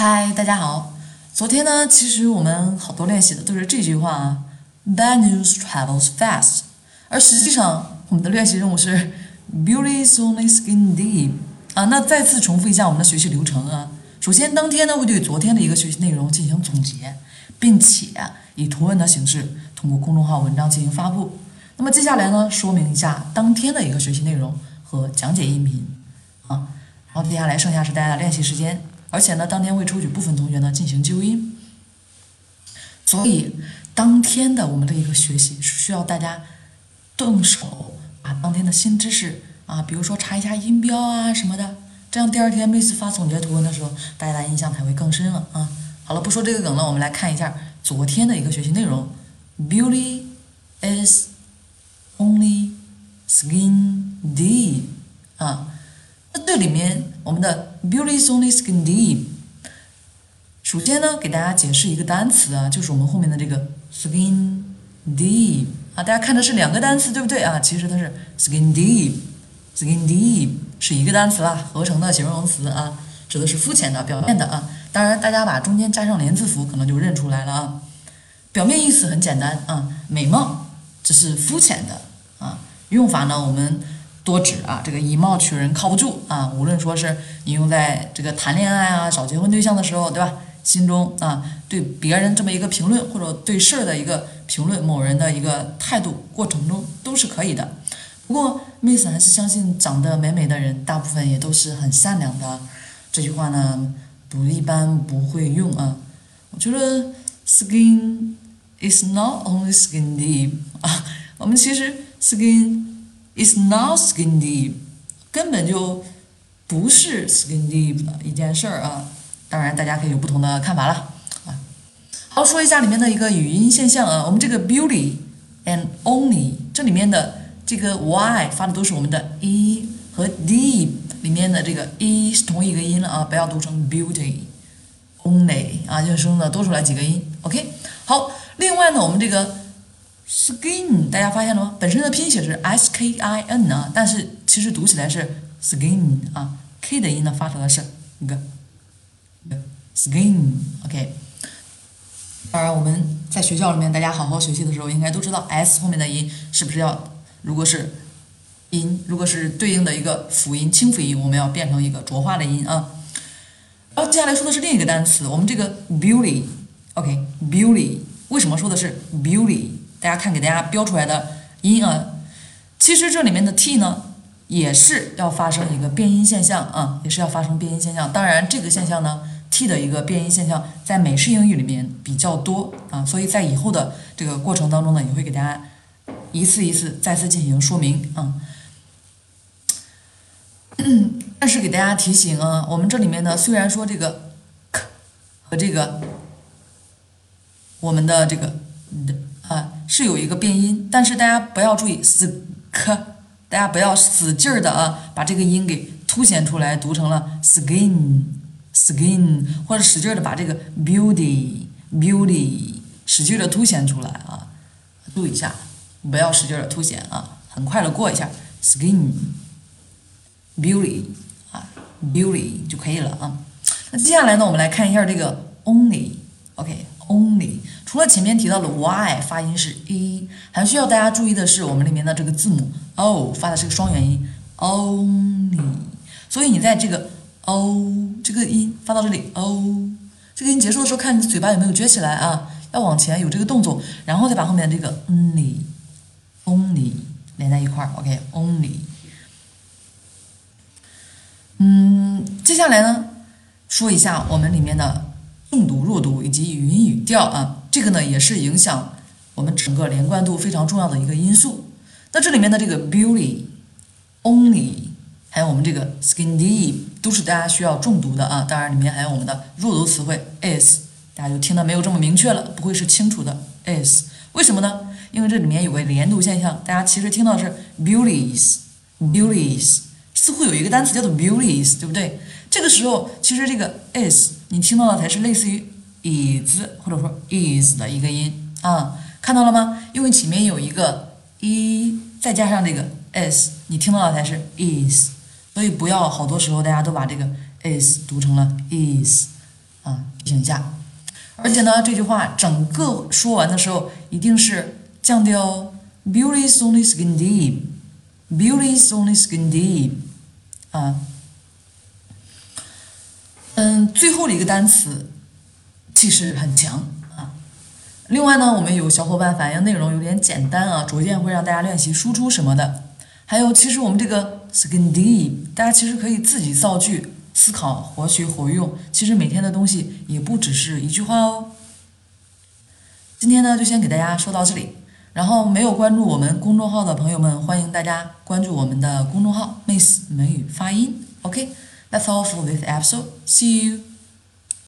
嗨，大家好。昨天呢，其实我们好多练习的都是这句话啊，Bad news travels fast。而实际上，我们的练习任务是 Beauty is only skin deep 啊。那再次重复一下我们的学习流程啊。首先，当天呢会对昨天的一个学习内容进行总结，并且以图文的形式通过公众号文章进行发布。那么接下来呢，说明一下当天的一个学习内容和讲解音频啊。然后接下来剩下是大家的练习时间。而且呢，当天会抽取部分同学呢进行纠音，所以当天的我们的一个学习是需要大家动手把当天的新知识啊，比如说查一下音标啊什么的，这样第二天每次发总结图文的时候，大家的印象才会更深了啊。好了，不说这个梗了，我们来看一下昨天的一个学习内容：Beauty is only skin deep 啊。那这里面我们的 beauty is only skin deep。首先呢，给大家解释一个单词啊，就是我们后面的这个 skin deep 啊，大家看的是两个单词，对不对啊？其实它是 skin deep，skin deep 是一个单词啦，合成的形容词啊，指的是肤浅的、表面的啊。当然，大家把中间加上连字符，可能就认出来了啊。表面意思很简单啊，美貌，只是肤浅的啊。用法呢，我们。多指啊，这个以貌取人靠不住啊。无论说是你用在这个谈恋爱啊、找结婚对象的时候，对吧？心中啊对别人这么一个评论，或者对事儿的一个评论，某人的一个态度过程中都是可以的。不过，Miss 还是相信长得美美的人大部分也都是很善良的。这句话呢，不一般不会用啊。我觉得 skin is not only skin deep 啊，我们其实 skin。Is not skin deep，根本就不是 skin deep 的一件事儿啊！当然，大家可以有不同的看法了啊。好，说一下里面的一个语音现象啊。我们这个 beauty and only 这里面的这个 y 发的都是我们的 e 和 deep 里面的这个 e 是同一个音了啊，不要读成 beauty only 啊，就是说呢多出来几个音。OK，好，另外呢，我们这个。skin，大家发现了吗？本身的拼写是 s k i n 啊，但是其实读起来是 skin 啊，k 的音呢发出来是一个 skin，OK。当然我们在学校里面大家好好学习的时候，应该都知道 s 后面的音是不是要，如果是音，如果是对应的一个辅音清辅音，我们要变成一个浊化的音啊。然后接下来说的是另一个单词，我们这个 beauty，OK，beauty，为什么说的是 beauty？大家看，给大家标出来的音啊，其实这里面的 t 呢，也是要发生一个变音现象啊，也是要发生变音现象。当然，这个现象呢，t 的一个变音现象在美式英语里面比较多啊，所以在以后的这个过程当中呢，也会给大家一次一次再次进行说明啊。但是给大家提醒啊，我们这里面呢，虽然说这个 k 和这个我们的这个的。是有一个变音，但是大家不要注意死磕，大家不要使劲儿的啊，把这个音给凸显出来，读成了 skin，skin，或者使劲的把这个 beauty，beauty 使劲的凸显出来啊，注意一下，不要使劲的凸显啊，很快的过一下 skin，beauty 啊，beauty 就可以了啊。那接下来呢，我们来看一下这个 only，OK。Only，除了前面提到的 y 发音是 e，还需要大家注意的是，我们里面的这个字母 o 发的是个双元音，only。所以你在这个 o 这个音发到这里 o 这个音结束的时候，看你嘴巴有没有撅起来啊，要往前有这个动作，然后再把后面的这个 only，only 连在一块儿，OK，only。嗯，接下来呢，说一下我们里面的。重读、弱读以及语音语调啊，这个呢也是影响我们整个连贯度非常重要的一个因素。那这里面的这个 beauty、only，还有我们这个 skin deep，都是大家需要重读的啊。当然里面还有我们的弱读词汇 is，大家就听得没有这么明确了，不会是清楚的 is。为什么呢？因为这里面有个连读现象，大家其实听到的是 beauties，beauties，似乎有一个单词叫做 beauties，对不对？这个时候其实这个 is。你听到的才是类似于 is 或者说 is 的一个音啊，看到了吗？因为前面有一个 e，再加上这个 s，你听到的才是 is，所以不要好多时候大家都把这个 is 读成了 is，啊，提醒一下。而且呢，这句话整个说完的时候，一定是降调。Beauty is only skin deep. Beauty is only skin deep. 啊，嗯，最后的一个单词气势很强啊。另外呢，我们有小伙伴反映内容有点简单啊，逐渐会让大家练习输出什么的。还有，其实我们这个 skin deep，大家其实可以自己造句。思考活学活用，其实每天的东西也不只是一句话哦。今天呢，就先给大家说到这里。然后没有关注我们公众号的朋友们，欢迎大家关注我们的公众号 “Miss 美语发音”。OK，that's all for this episode. See you.